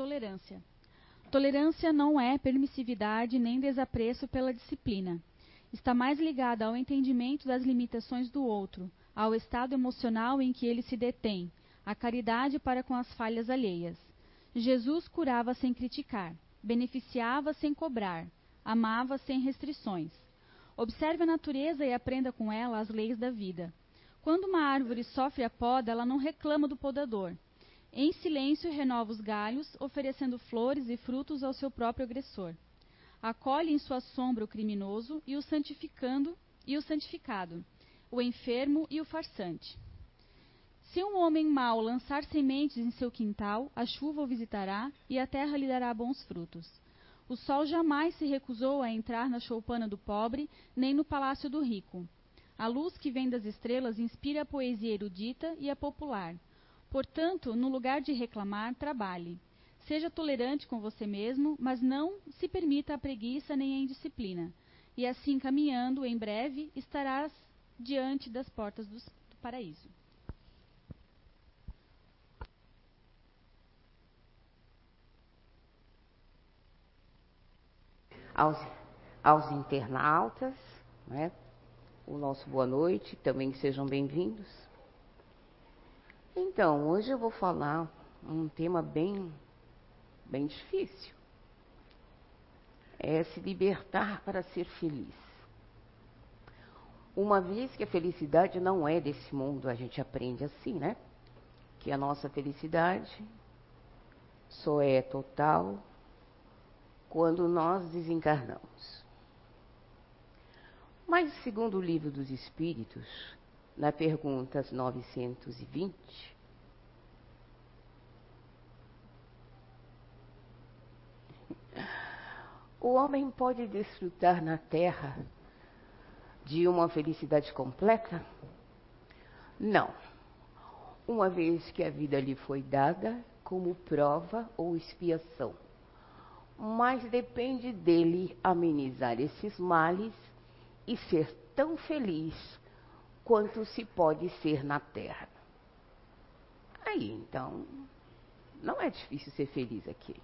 tolerância. Tolerância não é permissividade nem desapreço pela disciplina. Está mais ligada ao entendimento das limitações do outro, ao estado emocional em que ele se detém, à caridade para com as falhas alheias. Jesus curava sem criticar, beneficiava sem cobrar, amava sem restrições. Observe a natureza e aprenda com ela as leis da vida. Quando uma árvore sofre a poda, ela não reclama do podador. Em silêncio renova os galhos, oferecendo flores e frutos ao seu próprio agressor. Acolhe em sua sombra o criminoso e o santificando e o santificado, o enfermo e o farsante. Se um homem mau lançar sementes em seu quintal, a chuva o visitará e a terra lhe dará bons frutos. O sol jamais se recusou a entrar na choupana do pobre, nem no palácio do rico. A luz que vem das estrelas inspira a poesia erudita e a popular. Portanto, no lugar de reclamar, trabalhe. Seja tolerante com você mesmo, mas não se permita a preguiça nem a indisciplina. E assim, caminhando, em breve, estarás diante das portas do, paraíso. aos, aos internautas, né? o nosso boa noite, também sejam bem-vindos. Então, hoje eu vou falar um tema bem, bem difícil. É se libertar para ser feliz. Uma vez que a felicidade não é desse mundo, a gente aprende assim, né? Que a nossa felicidade só é total quando nós desencarnamos. Mas, segundo o livro dos Espíritos, na perguntas 920, o homem pode desfrutar na Terra de uma felicidade completa? Não. Uma vez que a vida lhe foi dada como prova ou expiação mas depende dele amenizar esses males e ser tão feliz quanto se pode ser na terra. Aí, então, não é difícil ser feliz aqui.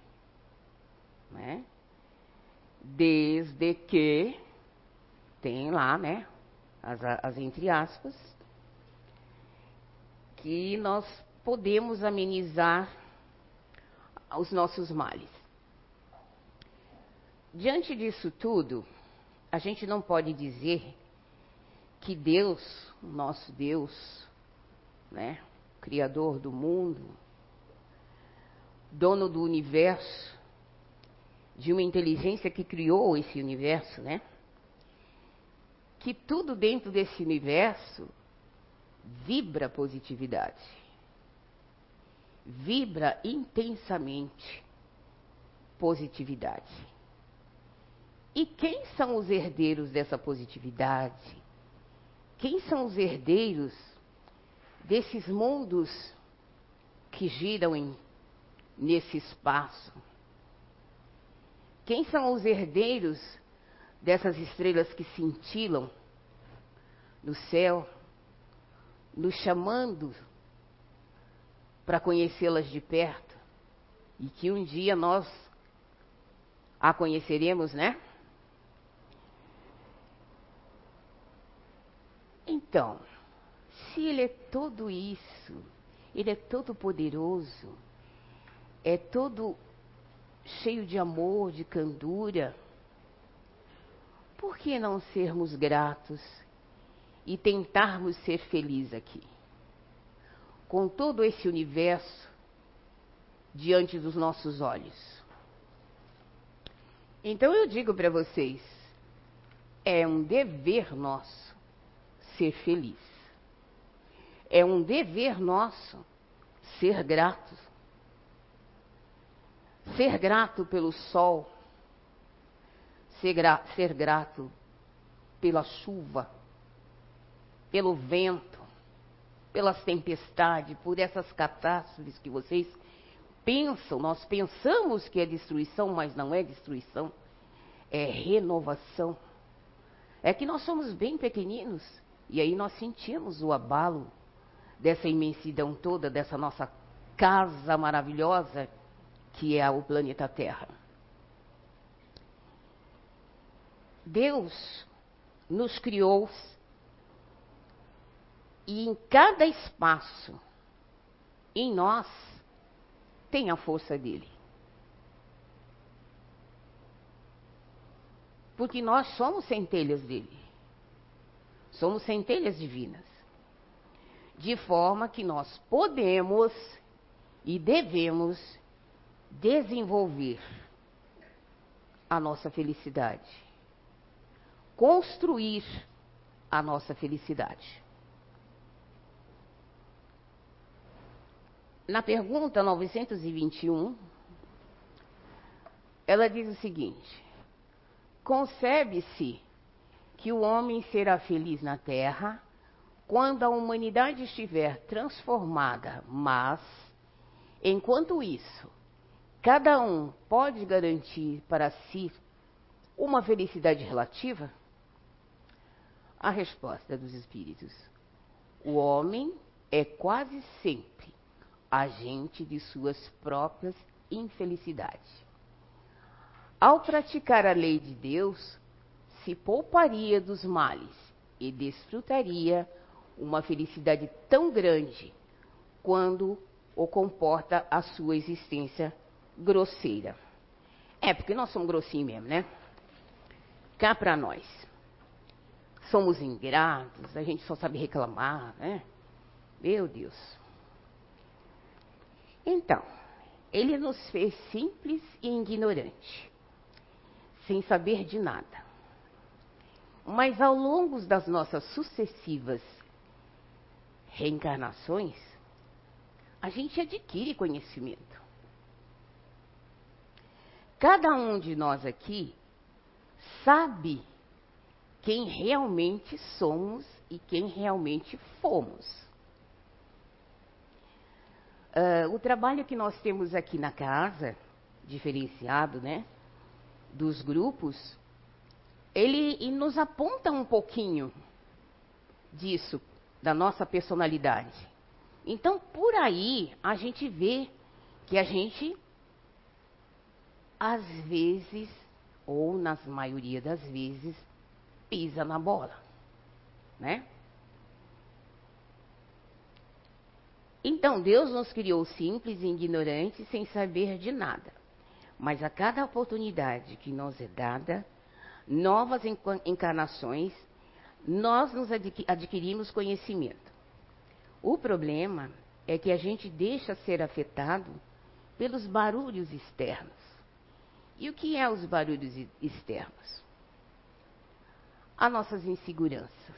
Né? Desde que tem lá, né, as, as entre aspas, que nós podemos amenizar os nossos males. Diante disso tudo, a gente não pode dizer que Deus, o nosso Deus, né, criador do mundo, dono do universo, de uma inteligência que criou esse universo, né? Que tudo dentro desse universo vibra positividade. Vibra intensamente positividade. E quem são os herdeiros dessa positividade? Quem são os herdeiros desses mundos que giram em, nesse espaço? Quem são os herdeiros dessas estrelas que cintilam no céu, nos chamando para conhecê-las de perto e que um dia nós a conheceremos, né? Então, se ele é tudo isso, ele é todo poderoso, é todo cheio de amor, de candura, por que não sermos gratos e tentarmos ser felizes aqui? Com todo esse universo diante dos nossos olhos. Então eu digo para vocês, é um dever nosso ser feliz. É um dever nosso ser gratos. Ser grato pelo sol, ser, gra ser grato pela chuva, pelo vento, pelas tempestades, por essas catástrofes que vocês pensam, nós pensamos que é destruição, mas não é destruição, é renovação. É que nós somos bem pequeninos e aí nós sentimos o abalo dessa imensidão toda, dessa nossa casa maravilhosa, que é o planeta Terra. Deus nos criou e em cada espaço em nós tem a força dele. Porque nós somos centelhas dele. Somos centelhas divinas. De forma que nós podemos e devemos desenvolver a nossa felicidade. Construir a nossa felicidade. Na pergunta 921, ela diz o seguinte: Concebe-se que o homem será feliz na terra quando a humanidade estiver transformada, mas, enquanto isso, cada um pode garantir para si uma felicidade relativa? A resposta dos espíritos: o homem é quase sempre agente de suas próprias infelicidades. Ao praticar a lei de Deus, se pouparia dos males e desfrutaria uma felicidade tão grande quando o comporta a sua existência grosseira. É, porque nós somos grossinhos mesmo, né? Cá para nós. Somos ingratos, a gente só sabe reclamar, né? Meu Deus. Então, ele nos fez simples e ignorante sem saber de nada. Mas ao longo das nossas sucessivas reencarnações, a gente adquire conhecimento. Cada um de nós aqui sabe quem realmente somos e quem realmente fomos. Uh, o trabalho que nós temos aqui na casa, diferenciado, né? dos grupos, ele nos aponta um pouquinho disso, da nossa personalidade. Então, por aí, a gente vê que a gente, às vezes, ou na maioria das vezes, pisa na bola, né? Então, Deus nos criou simples e ignorantes, sem saber de nada. Mas a cada oportunidade que nos é dada, novas encarnações, nós nos adquirimos conhecimento. O problema é que a gente deixa ser afetado pelos barulhos externos. E o que é os barulhos externos? As nossas inseguranças,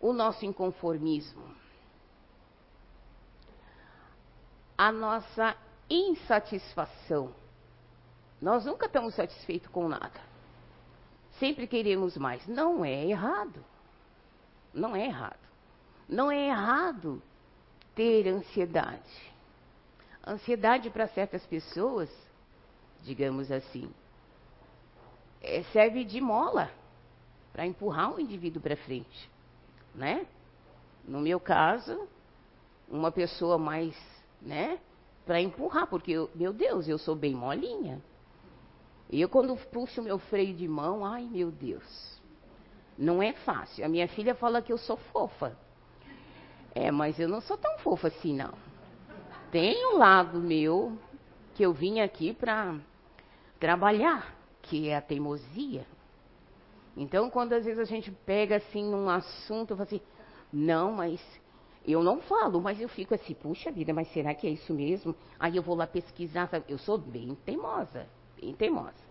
o nosso inconformismo, a nossa insatisfação. Nós nunca estamos satisfeitos com nada. Sempre queremos mais. Não é errado. Não é errado. Não é errado ter ansiedade. Ansiedade para certas pessoas, digamos assim, é, serve de mola para empurrar o indivíduo para frente, né? No meu caso, uma pessoa mais, né, para empurrar, porque, eu, meu Deus, eu sou bem molinha. E eu, quando puxo meu freio de mão, ai meu Deus, não é fácil. A minha filha fala que eu sou fofa. É, mas eu não sou tão fofa assim, não. Tem um lado meu que eu vim aqui para trabalhar, que é a teimosia. Então, quando às vezes a gente pega assim num assunto, eu falo assim, não, mas eu não falo, mas eu fico assim, puxa vida, mas será que é isso mesmo? Aí eu vou lá pesquisar, sabe? eu sou bem teimosa, bem teimosa.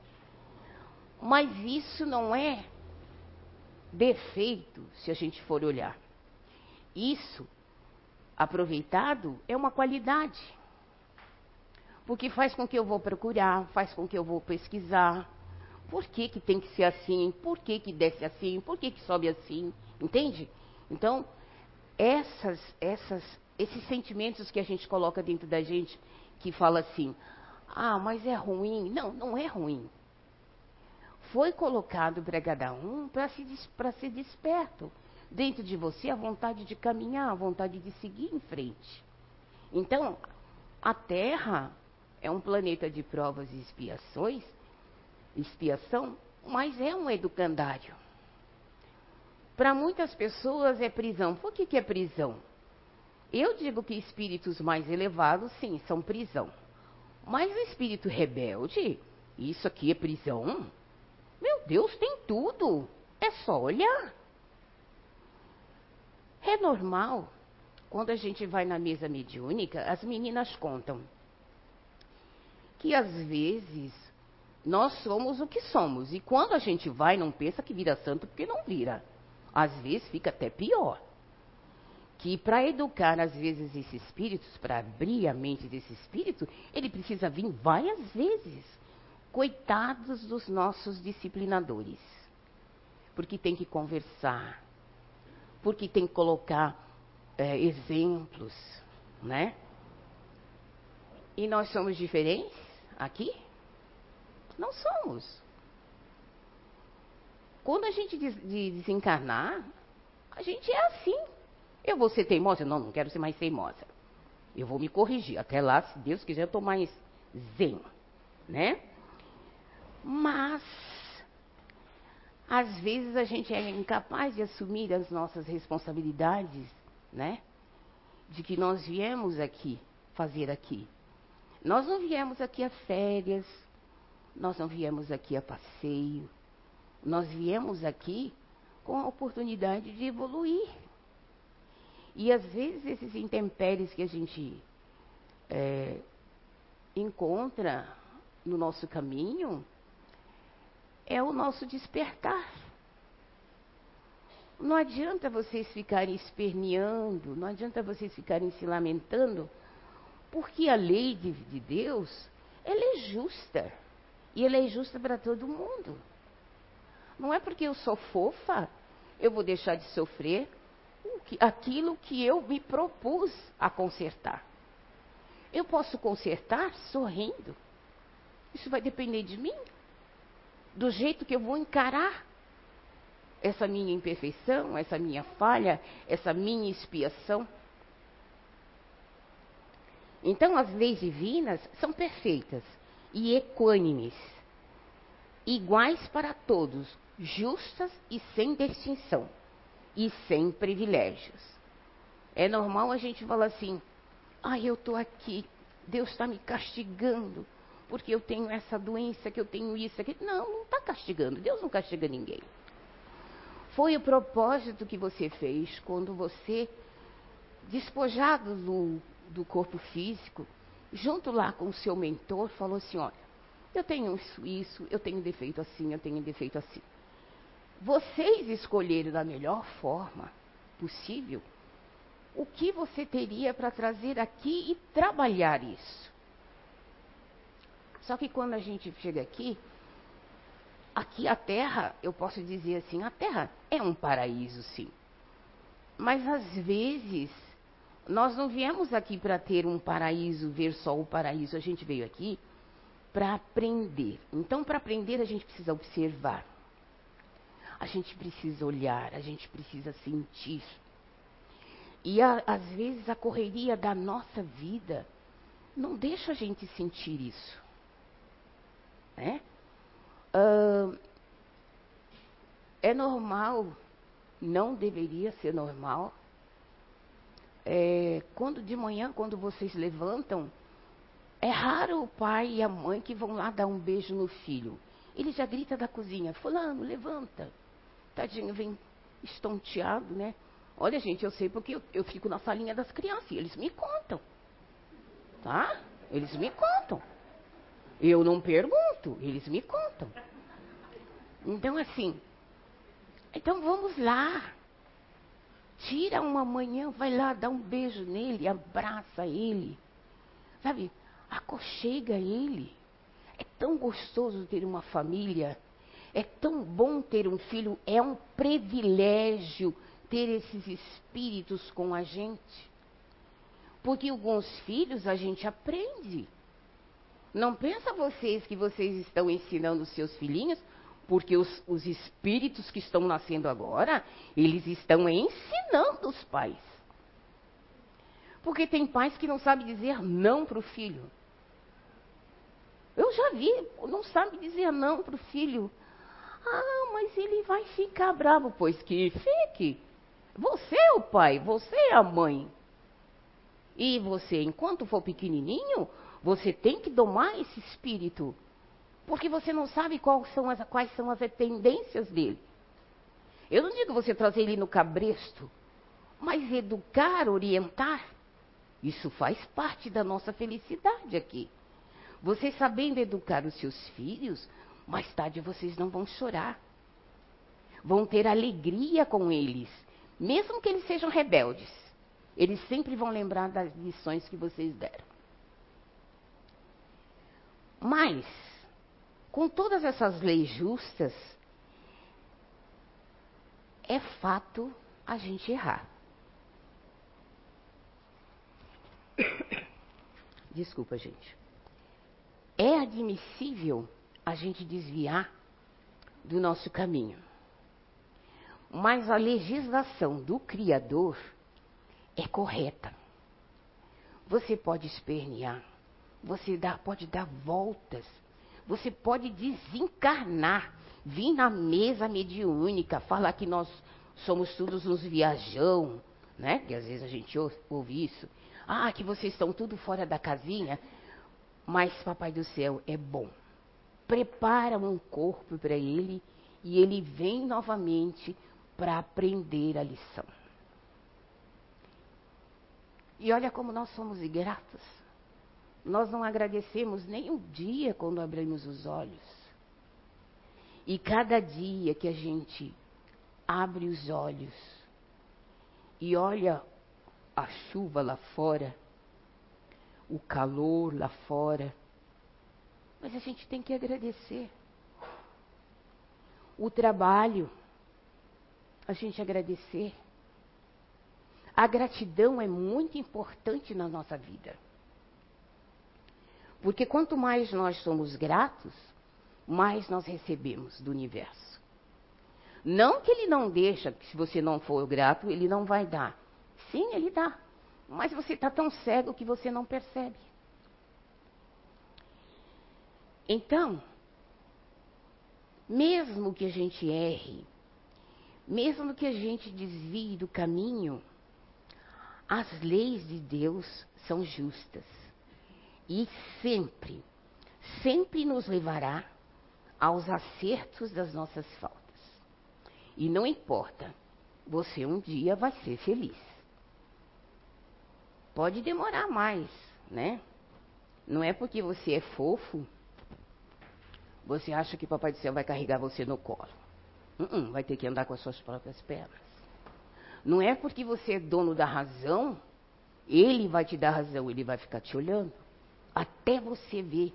Mas isso não é defeito, se a gente for olhar. Isso, aproveitado, é uma qualidade. Porque faz com que eu vou procurar, faz com que eu vou pesquisar. Por que, que tem que ser assim? Por que, que desce assim? Por que, que sobe assim? Entende? Então, essas, essas, esses sentimentos que a gente coloca dentro da gente, que fala assim, ah, mas é ruim. Não, não é ruim. Foi colocado para cada um para se, ser desperto. Dentro de você a vontade de caminhar, a vontade de seguir em frente. Então, A Terra é um planeta de provas e expiações, expiação, mas é um educandário. Para muitas pessoas é prisão. Por que, que é prisão? Eu digo que espíritos mais elevados, sim, são prisão. Mas o espírito rebelde, isso aqui é prisão? Meu Deus, tem tudo. É só olhar. É normal, quando a gente vai na mesa mediúnica, as meninas contam que às vezes nós somos o que somos. E quando a gente vai, não pensa que vira santo, porque não vira. Às vezes fica até pior. Que para educar, às vezes, esses espíritos, para abrir a mente desse espírito, ele precisa vir várias vezes. Coitados dos nossos disciplinadores. Porque tem que conversar. Porque tem que colocar é, exemplos, né? E nós somos diferentes aqui? Não somos. Quando a gente des de desencarnar, a gente é assim. Eu vou ser teimosa? Não, não quero ser mais teimosa. Eu vou me corrigir. Até lá, se Deus quiser, eu estou mais zen, né? Mas, às vezes a gente é incapaz de assumir as nossas responsabilidades, né? De que nós viemos aqui fazer aqui. Nós não viemos aqui a férias, nós não viemos aqui a passeio, nós viemos aqui com a oportunidade de evoluir. E às vezes esses intempéries que a gente é, encontra no nosso caminho é o nosso despertar. Não adianta vocês ficarem esperneando, não adianta vocês ficarem se lamentando porque a lei de, de Deus, ela é justa. E ela é justa para todo mundo. Não é porque eu sou fofa, eu vou deixar de sofrer aquilo que eu me propus a consertar. Eu posso consertar sorrindo. Isso vai depender de mim. Do jeito que eu vou encarar essa minha imperfeição, essa minha falha, essa minha expiação. Então, as leis divinas são perfeitas e equânimes, iguais para todos, justas e sem distinção, e sem privilégios. É normal a gente falar assim: ai, ah, eu estou aqui, Deus está me castigando, porque eu tenho essa doença, que eu tenho isso, aqui. Não, não está castigando, Deus não castiga ninguém. Foi o propósito que você fez quando você, despojado do do corpo físico, junto lá com o seu mentor, falou assim: olha, eu tenho isso, isso, eu tenho defeito assim, eu tenho defeito assim. Vocês escolheram da melhor forma possível o que você teria para trazer aqui e trabalhar isso. Só que quando a gente chega aqui, aqui a Terra, eu posso dizer assim, a Terra é um paraíso, sim. Mas às vezes nós não viemos aqui para ter um paraíso, ver só o paraíso. A gente veio aqui para aprender. Então, para aprender, a gente precisa observar. A gente precisa olhar, a gente precisa sentir. E a, às vezes a correria da nossa vida não deixa a gente sentir isso. Né? Uh, é normal, não deveria ser normal, é, quando de manhã, quando vocês levantam, é raro o pai e a mãe que vão lá dar um beijo no filho. Ele já grita da cozinha, fulano, levanta. Tadinho, vem estonteado, né? Olha, gente, eu sei porque eu, eu fico na salinha das crianças e eles me contam. Tá? Eles me contam. Eu não pergunto, eles me contam. Então, assim, então vamos lá. Tira uma manhã, vai lá, dá um beijo nele, abraça ele. Sabe? Aconchega ele. É tão gostoso ter uma família. É tão bom ter um filho. É um privilégio ter esses espíritos com a gente. Porque alguns filhos a gente aprende. Não pensa vocês que vocês estão ensinando seus filhinhos porque os, os espíritos que estão nascendo agora, eles estão ensinando os pais. Porque tem pais que não sabem dizer não para o filho. Eu já vi, não sabe dizer não para o filho. Ah, mas ele vai ficar bravo. Pois que fique. Você é o pai, você é a mãe. E você, enquanto for pequenininho, você tem que domar esse espírito. Porque você não sabe quais são as, quais são as tendências dele. Eu não digo você trazer ele no cabresto, mas educar, orientar, isso faz parte da nossa felicidade aqui. Vocês sabendo educar os seus filhos, mais tarde vocês não vão chorar. Vão ter alegria com eles, mesmo que eles sejam rebeldes. Eles sempre vão lembrar das lições que vocês deram. Mas, com todas essas leis justas, é fato a gente errar. Desculpa, gente. É admissível a gente desviar do nosso caminho. Mas a legislação do Criador é correta. Você pode espernear, você dá, pode dar voltas, você pode desencarnar, vir na mesa mediúnica, falar que nós somos todos uns viajão, né? Que às vezes a gente ouve isso. Ah, que vocês estão tudo fora da casinha. Mas Papai do Céu é bom. Prepara um corpo para ele e ele vem novamente para aprender a lição. E olha como nós somos ingratos. Nós não agradecemos nem um dia quando abrimos os olhos. E cada dia que a gente abre os olhos e olha a chuva lá fora, o calor lá fora, mas a gente tem que agradecer. O trabalho, a gente agradecer. A gratidão é muito importante na nossa vida. Porque quanto mais nós somos gratos, mais nós recebemos do universo. Não que ele não deixa, que se você não for grato, ele não vai dar. Sim, ele dá. Mas você está tão cego que você não percebe. Então, mesmo que a gente erre, mesmo que a gente desvie do caminho, as leis de Deus são justas. E sempre, sempre nos levará aos acertos das nossas faltas. E não importa, você um dia vai ser feliz. Pode demorar mais, né? Não é porque você é fofo, você acha que Papai do Céu vai carregar você no colo. Uh -uh, vai ter que andar com as suas próprias pernas. Não é porque você é dono da razão, ele vai te dar razão, ele vai ficar te olhando. Até você ver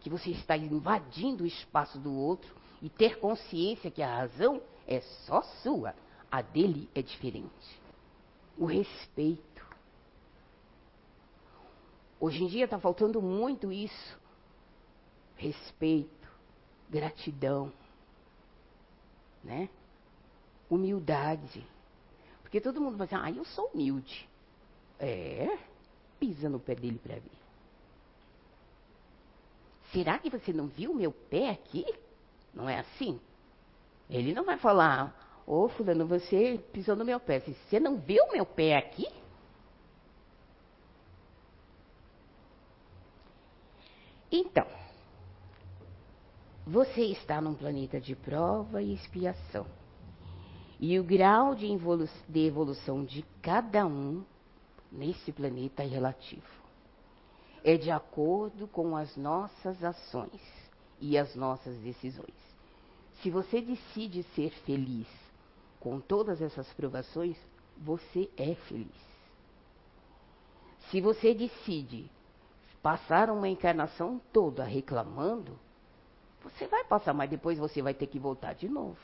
que você está invadindo o espaço do outro e ter consciência que a razão é só sua, a dele é diferente. O respeito. Hoje em dia está faltando muito isso. Respeito, gratidão, né? Humildade. Porque todo mundo vai dizer, ah, eu sou humilde. É, pisa no pé dele para ver. Será que você não viu meu pé aqui? Não é assim? Ele não vai falar, ô oh, fulano, você pisou no meu pé. Você não viu meu pé aqui? Então, você está num planeta de prova e expiação. E o grau de, evolu de evolução de cada um nesse planeta é relativo. É de acordo com as nossas ações e as nossas decisões. Se você decide ser feliz com todas essas provações, você é feliz. Se você decide passar uma encarnação toda reclamando, você vai passar, mas depois você vai ter que voltar de novo.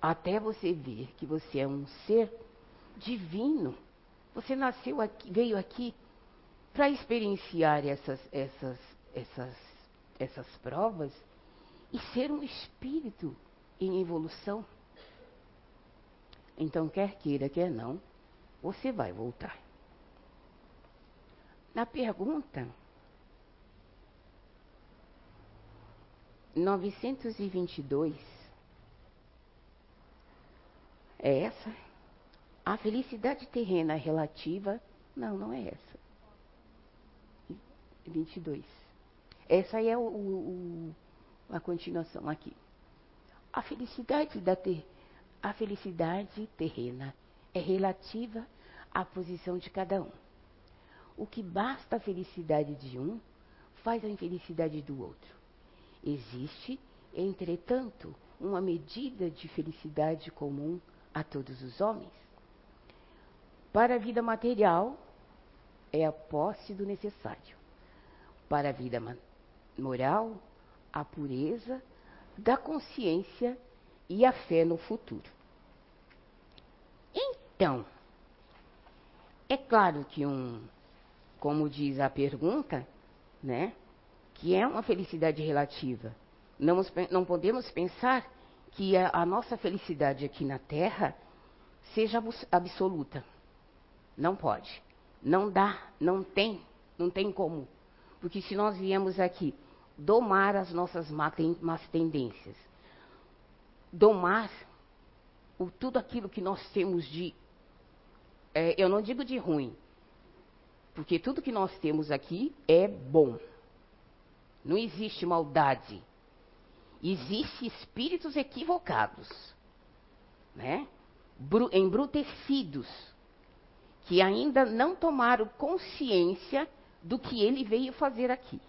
Até você ver que você é um ser divino. Você nasceu aqui, veio aqui para experienciar essas, essas, essas, essas provas e ser um espírito em evolução. Então, quer queira, quer não, você vai voltar. Na pergunta 922 é essa? A felicidade terrena relativa? Não, não é essa. 22. Essa é o, o, a continuação aqui. A felicidade da ter, a felicidade terrena é relativa à posição de cada um. O que basta a felicidade de um faz a infelicidade do outro. Existe, entretanto, uma medida de felicidade comum a todos os homens. Para a vida material, é a posse do necessário. Para a vida moral, a pureza da consciência e a fé no futuro. Então, é claro que um, como diz a pergunta, né, que é uma felicidade relativa. Não, não podemos pensar que a, a nossa felicidade aqui na Terra seja absoluta. Não pode. Não dá, não tem, não tem como. Porque se nós viemos aqui domar as nossas más tendências, domar o, tudo aquilo que nós temos de. É, eu não digo de ruim, porque tudo que nós temos aqui é bom. Não existe maldade. Existem espíritos equivocados, né? embrutecidos, que ainda não tomaram consciência do que ele veio fazer aqui.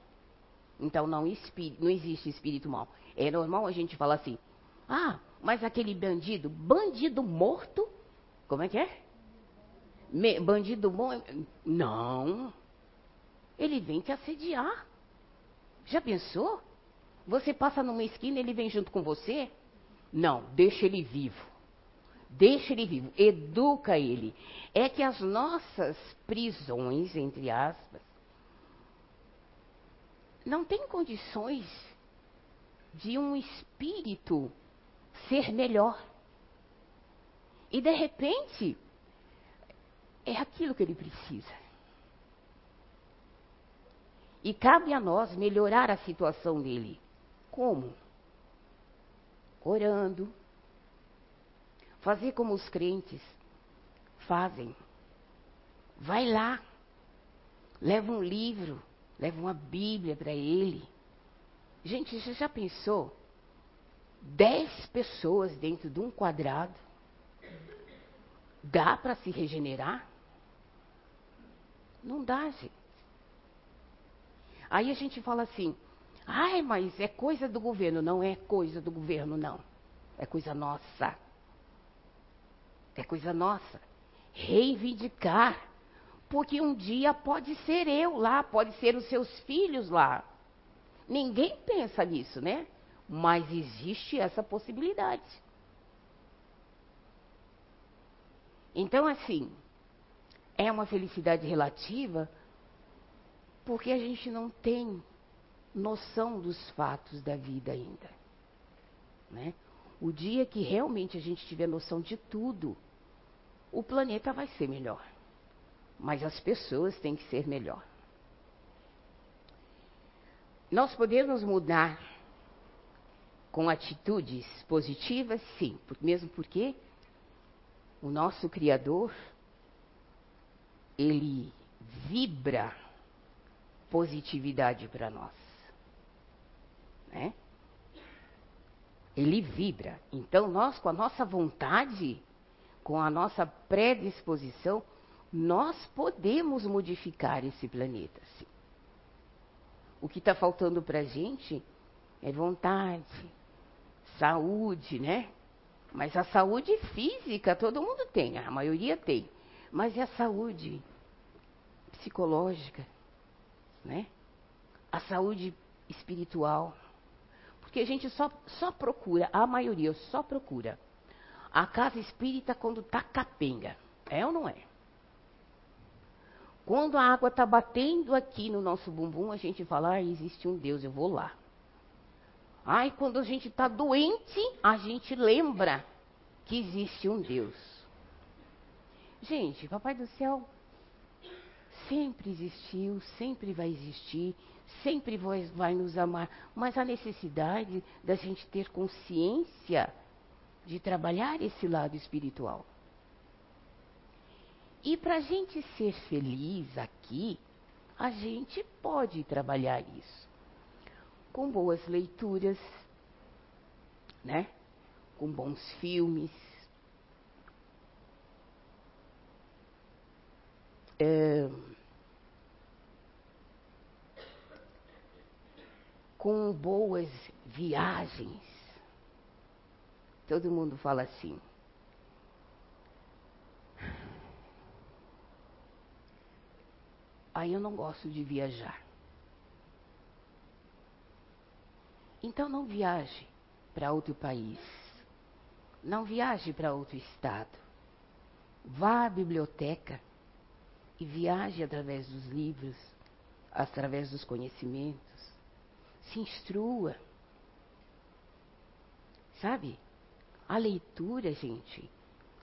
Então não, não existe espírito mal. É normal a gente falar assim: ah, mas aquele bandido, bandido morto, como é que é? Me, bandido bom? Não. Ele vem te assediar. Já pensou? Você passa numa esquina, ele vem junto com você? Não, deixa ele vivo. Deixa ele vivo, educa ele. É que as nossas prisões, entre aspas, não têm condições de um espírito ser melhor. E de repente, é aquilo que ele precisa. E cabe a nós melhorar a situação dele. Como? Orando. Fazer como os crentes fazem. Vai lá. Leva um livro, leva uma Bíblia para ele. Gente, você já pensou? Dez pessoas dentro de um quadrado. Dá para se regenerar? Não dá, gente. Aí a gente fala assim: ai, mas é coisa do governo. Não é coisa do governo, não. É coisa nossa. É coisa nossa. Reivindicar. Porque um dia pode ser eu lá, pode ser os seus filhos lá. Ninguém pensa nisso, né? Mas existe essa possibilidade. Então, assim, é uma felicidade relativa porque a gente não tem noção dos fatos da vida ainda. Né? O dia que realmente a gente tiver noção de tudo, o planeta vai ser melhor. Mas as pessoas têm que ser melhor. Nós podemos mudar com atitudes positivas, sim, mesmo porque o nosso Criador, ele vibra positividade para nós. Né? Ele vibra. Então, nós, com a nossa vontade, com a nossa predisposição, nós podemos modificar esse planeta. Sim. O que está faltando para a gente é vontade, saúde, né? Mas a saúde física todo mundo tem, a maioria tem. Mas e a saúde psicológica? Né? A saúde espiritual. Porque a gente só, só procura, a maioria só procura a casa espírita quando está capenga. É ou não é? Quando a água está batendo aqui no nosso bumbum, a gente fala, ah, existe um Deus, eu vou lá. Ai, quando a gente está doente, a gente lembra que existe um Deus. Gente, Papai do Céu sempre existiu, sempre vai existir, sempre vai, vai nos amar, mas a necessidade da gente ter consciência de trabalhar esse lado espiritual. E para a gente ser feliz aqui, a gente pode trabalhar isso com boas leituras, né? Com bons filmes. Com boas viagens. Todo mundo fala assim. Aí eu não gosto de viajar. Então não viaje para outro país. Não viaje para outro estado. Vá à biblioteca e viaje através dos livros, através dos conhecimentos. Se instrua. Sabe? A leitura, gente,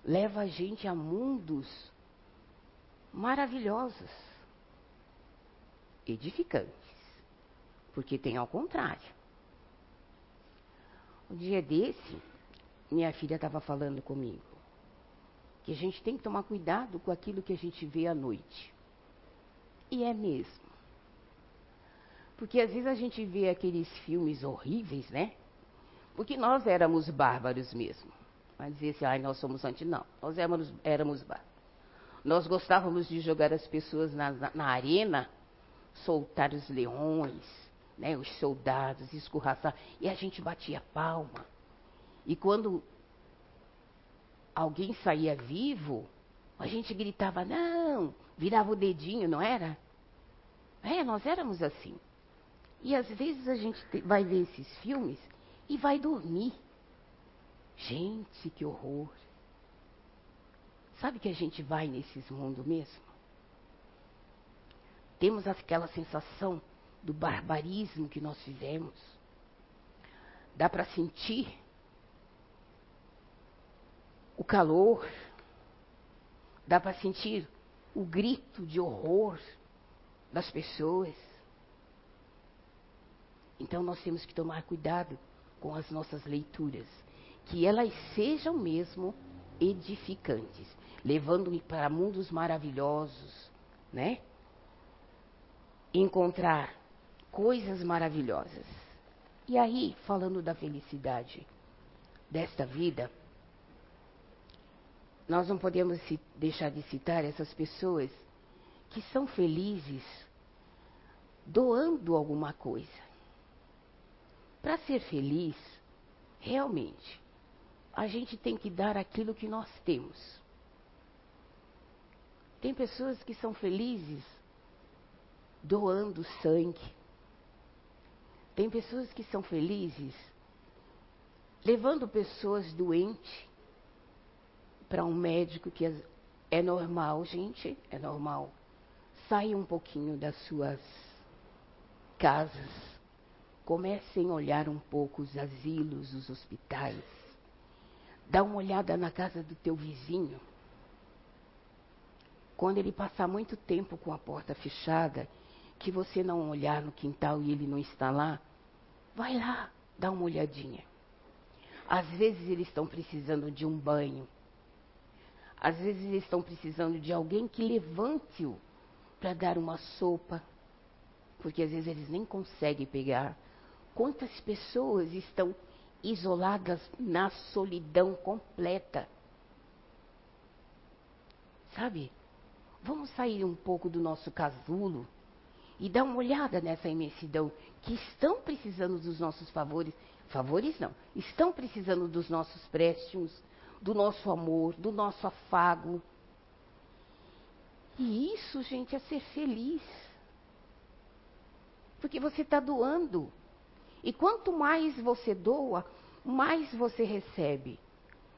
leva a gente a mundos maravilhosos, edificantes. Porque tem ao contrário. Um dia desse, minha filha estava falando comigo que a gente tem que tomar cuidado com aquilo que a gente vê à noite. E é mesmo. Porque às vezes a gente vê aqueles filmes horríveis, né? Porque nós éramos bárbaros mesmo. Mas dizer assim, ai, nós somos anti. Não, nós éramos, éramos bárbaros. Nós gostávamos de jogar as pessoas na, na, na arena, soltar os leões, né, os soldados, escorraçar. E a gente batia palma. E quando alguém saía vivo, a gente gritava, não, virava o dedinho, não era? É, nós éramos assim. E às vezes a gente vai ver esses filmes e vai dormir. Gente, que horror. Sabe que a gente vai nesses mundos mesmo? Temos aquela sensação do barbarismo que nós fizemos. Dá para sentir o calor, dá para sentir o grito de horror das pessoas. Então nós temos que tomar cuidado com as nossas leituras, que elas sejam mesmo edificantes, levando-me para mundos maravilhosos, né? Encontrar coisas maravilhosas. E aí, falando da felicidade desta vida, nós não podemos deixar de citar essas pessoas que são felizes doando alguma coisa. Para ser feliz, realmente, a gente tem que dar aquilo que nós temos. Tem pessoas que são felizes doando sangue. Tem pessoas que são felizes levando pessoas doentes para um médico que é, normal, gente, é normal. Saia um pouquinho das suas casas Comecem a olhar um pouco os asilos, os hospitais. Dá uma olhada na casa do teu vizinho. Quando ele passar muito tempo com a porta fechada, que você não olhar no quintal e ele não está lá, vai lá, dá uma olhadinha. Às vezes eles estão precisando de um banho. Às vezes eles estão precisando de alguém que levante-o para dar uma sopa, porque às vezes eles nem conseguem pegar Quantas pessoas estão isoladas na solidão completa? Sabe? Vamos sair um pouco do nosso casulo e dar uma olhada nessa imensidão que estão precisando dos nossos favores. Favores não, estão precisando dos nossos préstimos, do nosso amor, do nosso afago. E isso, gente, é ser feliz. Porque você está doando. E quanto mais você doa, mais você recebe.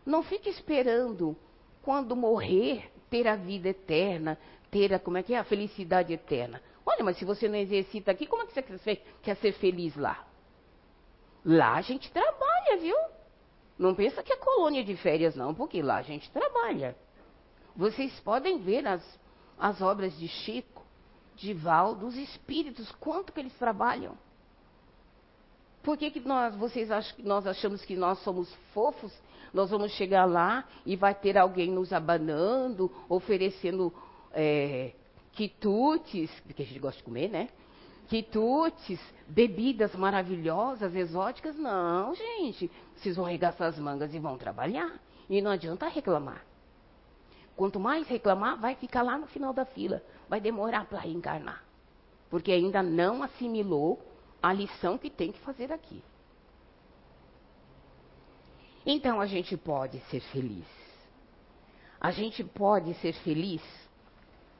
Não fique esperando quando morrer ter a vida eterna, ter a, como é que é, a felicidade eterna. Olha, mas se você não exercita aqui, como é que você quer ser, feliz lá? Lá a gente trabalha, viu? Não pensa que é colônia de férias, não, porque lá a gente trabalha. Vocês podem ver as, as obras de Chico, Dival, dos espíritos, quanto que eles trabalham. Por que, que nós, vocês acham, nós achamos que nós somos fofos? Nós vamos chegar lá e vai ter alguém nos abanando, oferecendo é, quitutes, que a gente gosta de comer, né? Quitutes, bebidas maravilhosas, exóticas. Não, gente. Vocês vão arregaçar as mangas e vão trabalhar. E não adianta reclamar. Quanto mais reclamar, vai ficar lá no final da fila. Vai demorar para reencarnar. Porque ainda não assimilou a lição que tem que fazer aqui. Então a gente pode ser feliz. A gente pode ser feliz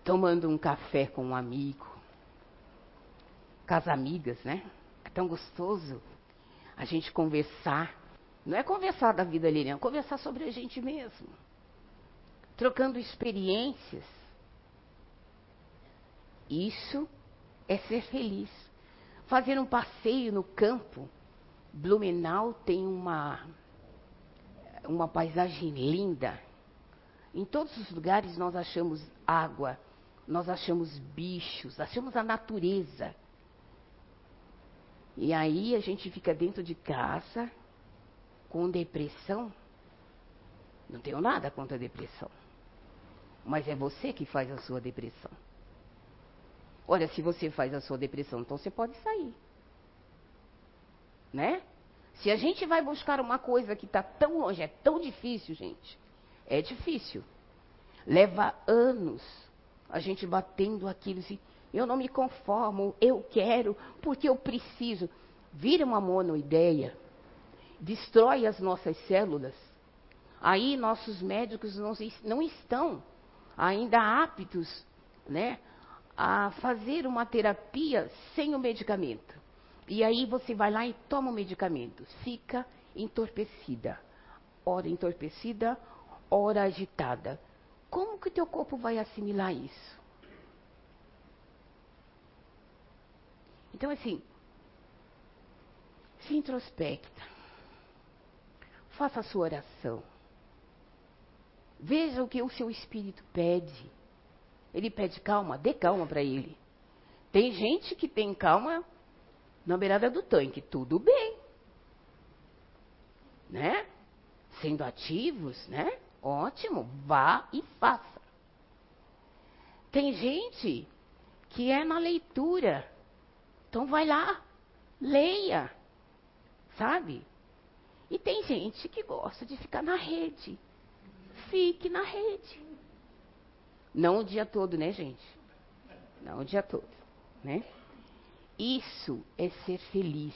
tomando um café com um amigo, com as amigas, né? É tão gostoso a gente conversar. Não é conversar da vida ali, não, é conversar sobre a gente mesmo. Trocando experiências. Isso é ser feliz fazer um passeio no campo. Blumenau tem uma, uma paisagem linda. Em todos os lugares nós achamos água, nós achamos bichos, achamos a natureza. E aí a gente fica dentro de casa com depressão. Não tenho nada contra a depressão. Mas é você que faz a sua depressão. Olha, se você faz a sua depressão, então você pode sair. Né? Se a gente vai buscar uma coisa que está tão longe, é tão difícil, gente. É difícil. Leva anos a gente batendo aquilo assim. Eu não me conformo, eu quero, porque eu preciso. Vira uma monoideia. Destrói as nossas células. Aí nossos médicos não, não estão ainda aptos né, a fazer uma terapia sem o medicamento. E aí você vai lá e toma o medicamento. Fica entorpecida. Ora entorpecida, ora agitada. Como que o teu corpo vai assimilar isso? Então, assim, se introspecta. Faça a sua oração. Veja o que o seu espírito pede. Ele pede calma, dê calma para ele. Tem gente que tem calma na beirada do tanque, tudo bem. Né? Sendo ativos, né? Ótimo, vá e faça. Tem gente que é na leitura. Então vai lá, leia. Sabe? E tem gente que gosta de ficar na rede. Fique na rede. Não o dia todo, né, gente? Não o dia todo, né? Isso é ser feliz.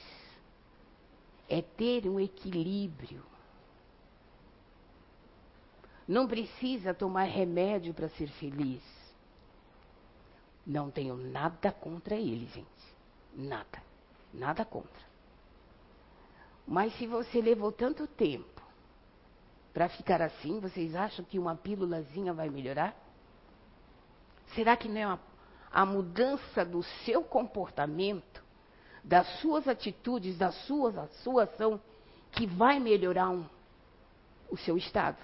É ter um equilíbrio. Não precisa tomar remédio para ser feliz. Não tenho nada contra ele, gente. Nada. Nada contra. Mas se você levou tanto tempo para ficar assim, vocês acham que uma pílulazinha vai melhorar? Será que não é uma, a mudança do seu comportamento, das suas atitudes, da sua, da sua ação, que vai melhorar um, o seu estado?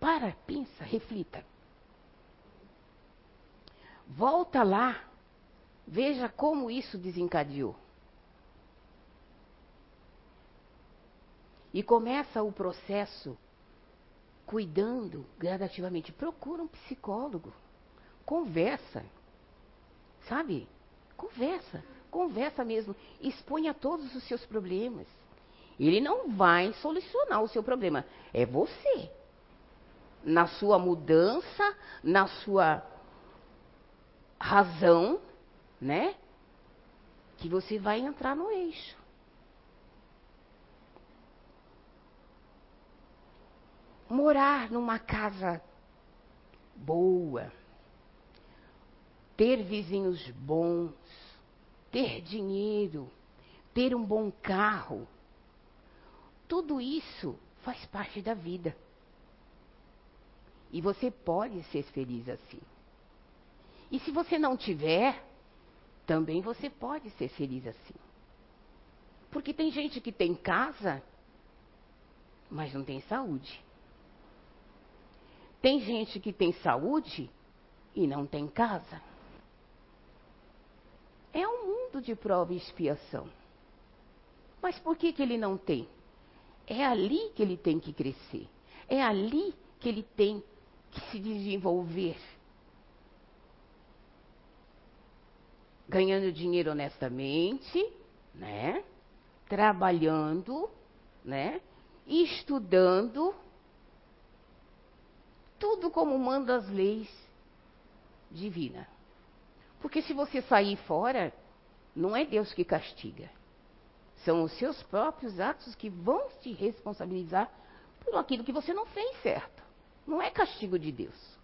Para, pensa, reflita. Volta lá, veja como isso desencadeou. E começa o processo cuidando gradativamente. Procura um psicólogo. Conversa. Sabe? Conversa. Conversa mesmo. Exponha todos os seus problemas. Ele não vai solucionar o seu problema. É você. Na sua mudança, na sua razão, né? Que você vai entrar no eixo. Morar numa casa boa, ter vizinhos bons, ter dinheiro, ter um bom carro, tudo isso faz parte da vida. E você pode ser feliz assim. E se você não tiver, também você pode ser feliz assim. Porque tem gente que tem casa, mas não tem saúde. Tem gente que tem saúde e não tem casa. É um mundo de prova e expiação. Mas por que, que ele não tem? É ali que ele tem que crescer. É ali que ele tem que se desenvolver. Ganhando dinheiro honestamente, né? Trabalhando, né? Estudando. Tudo como manda as leis divinas. Porque se você sair fora, não é Deus que castiga. São os seus próprios atos que vão te responsabilizar por aquilo que você não fez certo. Não é castigo de Deus.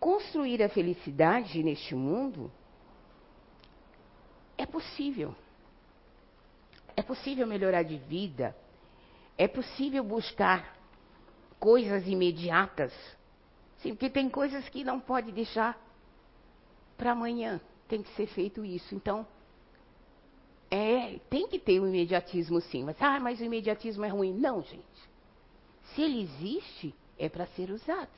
Construir a felicidade neste mundo é possível. É possível melhorar de vida. É possível buscar coisas imediatas. Sim, porque tem coisas que não pode deixar para amanhã tem que ser feito isso. Então, é, tem que ter o um imediatismo sim. Mas, ah, mas o imediatismo é ruim. Não, gente. Se ele existe, é para ser usado.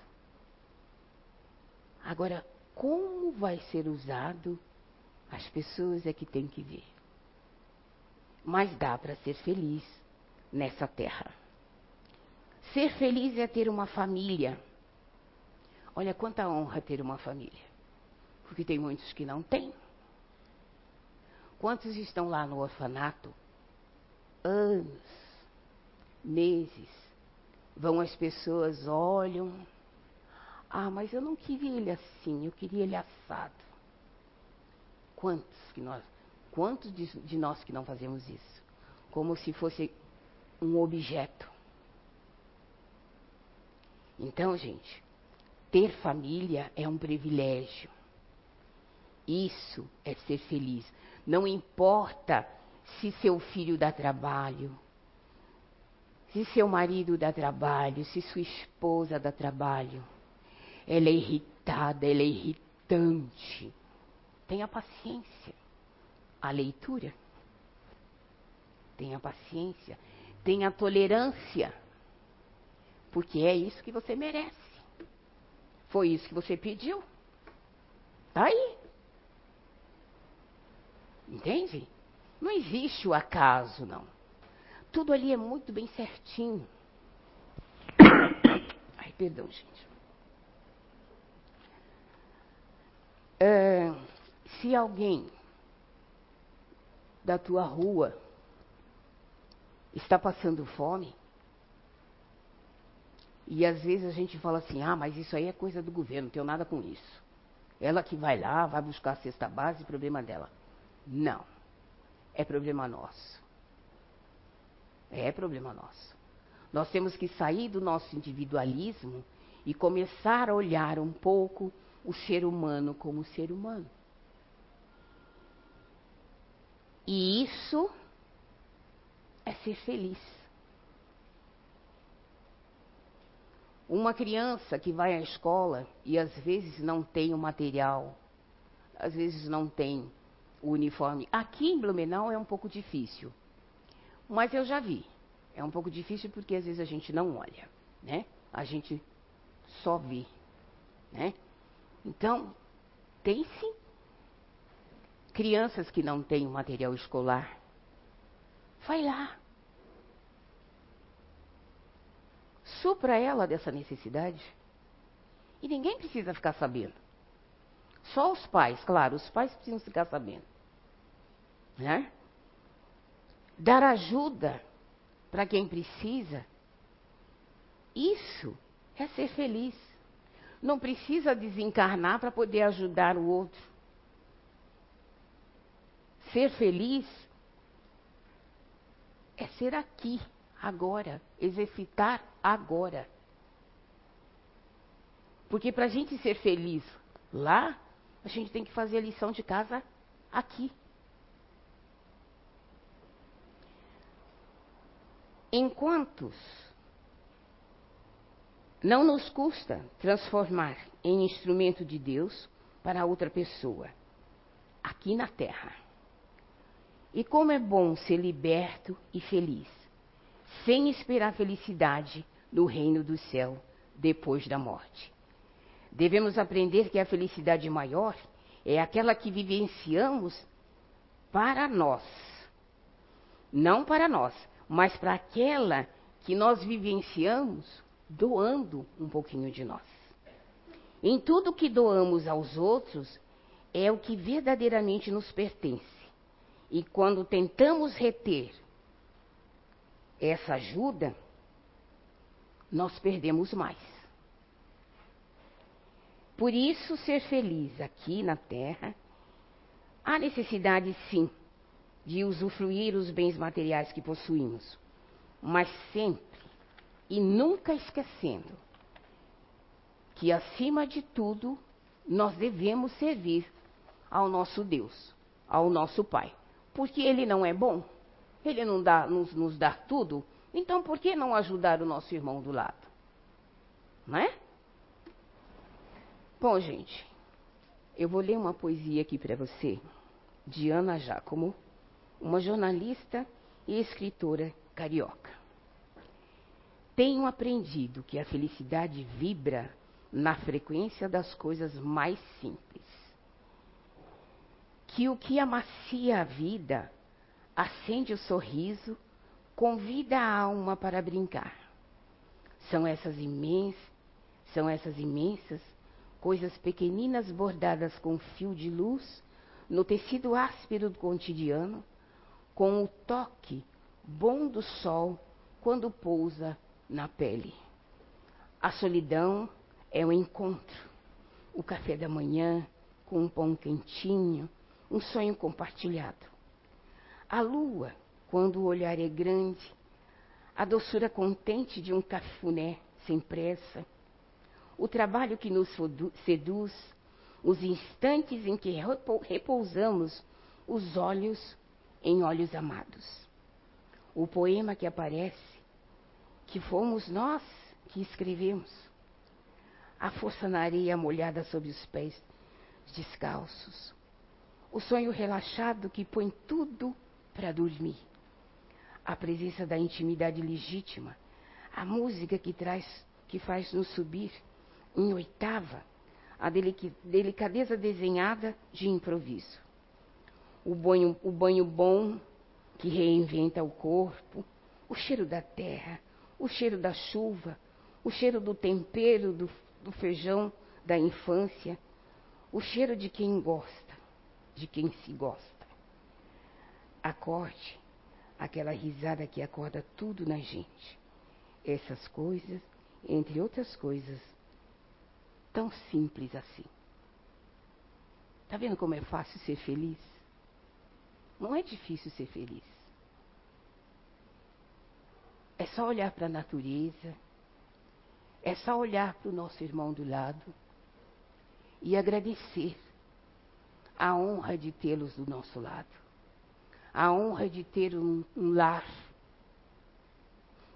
Agora, como vai ser usado, as pessoas é que têm que ver. Mas dá para ser feliz nessa terra. Ser feliz é ter uma família. Olha quanta honra ter uma família. Porque tem muitos que não têm. Quantos estão lá no orfanato? Anos, meses. Vão as pessoas, olham. Ah, mas eu não queria ele assim, eu queria ele assado. Quantos que nós, quantos de, de nós que não fazemos isso? Como se fosse um objeto. Então, gente, ter família é um privilégio. Isso é ser feliz. Não importa se seu filho dá trabalho, se seu marido dá trabalho, se sua esposa dá trabalho. Ela é irritada, ela é irritante. Tenha paciência. A leitura. Tenha paciência. Tenha tolerância. Porque é isso que você merece. Foi isso que você pediu. Está aí. Entende? Não existe o acaso, não. Tudo ali é muito bem certinho. Ai, perdão, gente. É, se alguém da tua rua está passando fome, e às vezes a gente fala assim, ah, mas isso aí é coisa do governo, não tenho nada com isso. Ela que vai lá, vai buscar a cesta base, problema dela. Não. É problema nosso. É problema nosso. Nós temos que sair do nosso individualismo e começar a olhar um pouco o ser humano como ser humano. E isso é ser feliz. Uma criança que vai à escola e às vezes não tem o material, às vezes não tem o uniforme. Aqui em Blumenau é um pouco difícil. Mas eu já vi. É um pouco difícil porque às vezes a gente não olha, né? A gente só vê, né? Então, tem sim crianças que não têm o material escolar. Vai lá. Supra ela dessa necessidade. E ninguém precisa ficar sabendo. Só os pais, claro, os pais precisam ficar sabendo né? Dar ajuda para quem precisa. Isso é ser feliz. Não precisa desencarnar para poder ajudar o outro. Ser feliz é ser aqui, agora, exercitar agora. Porque para a gente ser feliz lá, a gente tem que fazer a lição de casa aqui. Enquanto não nos custa transformar em instrumento de Deus para outra pessoa, aqui na terra. E como é bom ser liberto e feliz, sem esperar felicidade no reino do céu depois da morte. Devemos aprender que a felicidade maior é aquela que vivenciamos para nós. Não para nós, mas para aquela que nós vivenciamos doando um pouquinho de nós. Em tudo que doamos aos outros é o que verdadeiramente nos pertence. E quando tentamos reter essa ajuda, nós perdemos mais. Por isso, ser feliz aqui na Terra, há necessidade sim de usufruir os bens materiais que possuímos, mas sempre e nunca esquecendo que, acima de tudo, nós devemos servir ao nosso Deus, ao nosso Pai. Porque Ele não é bom, Ele não dá, nos, nos dá tudo, então por que não ajudar o nosso irmão do lado? Não é? Bom, gente, eu vou ler uma poesia aqui para você, de Ana Giacomo, uma jornalista e escritora carioca. Tenho aprendido que a felicidade vibra na frequência das coisas mais simples. Que o que amacia a vida, acende o sorriso, convida a alma para brincar. São essas imensas, são essas imensas coisas pequeninas bordadas com fio de luz no tecido áspero do cotidiano, com o toque bom do sol quando pousa na pele. A solidão é o encontro, o café da manhã com um pão quentinho, um sonho compartilhado. A lua, quando o olhar é grande, a doçura contente de um cafuné sem pressa, o trabalho que nos seduz, os instantes em que repousamos os olhos em olhos amados. O poema que aparece, que fomos nós que escrevemos. A força na areia molhada sob os pés descalços. O sonho relaxado que põe tudo para dormir. A presença da intimidade legítima. A música que traz, que faz nos subir em oitava, a delicadeza desenhada de improviso. O banho, o banho bom que reinventa o corpo, o cheiro da terra, o cheiro da chuva, o cheiro do tempero do, do feijão da infância, o cheiro de quem gosta, de quem se gosta. Acorde aquela risada que acorda tudo na gente. Essas coisas, entre outras coisas, tão simples assim. Tá vendo como é fácil ser feliz? Não é difícil ser feliz. É só olhar para a natureza, é só olhar para o nosso irmão do lado e agradecer a honra de tê-los do nosso lado, a honra de ter um, um lar,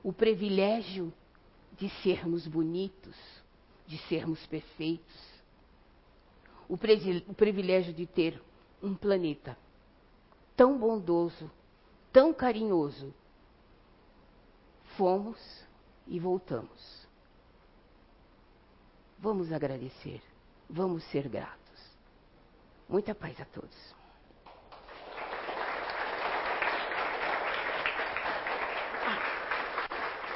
o privilégio de sermos bonitos, de sermos perfeitos. O, o privilégio de ter um planeta tão bondoso, tão carinhoso. Fomos e voltamos. Vamos agradecer, vamos ser gratos. Muita paz a todos.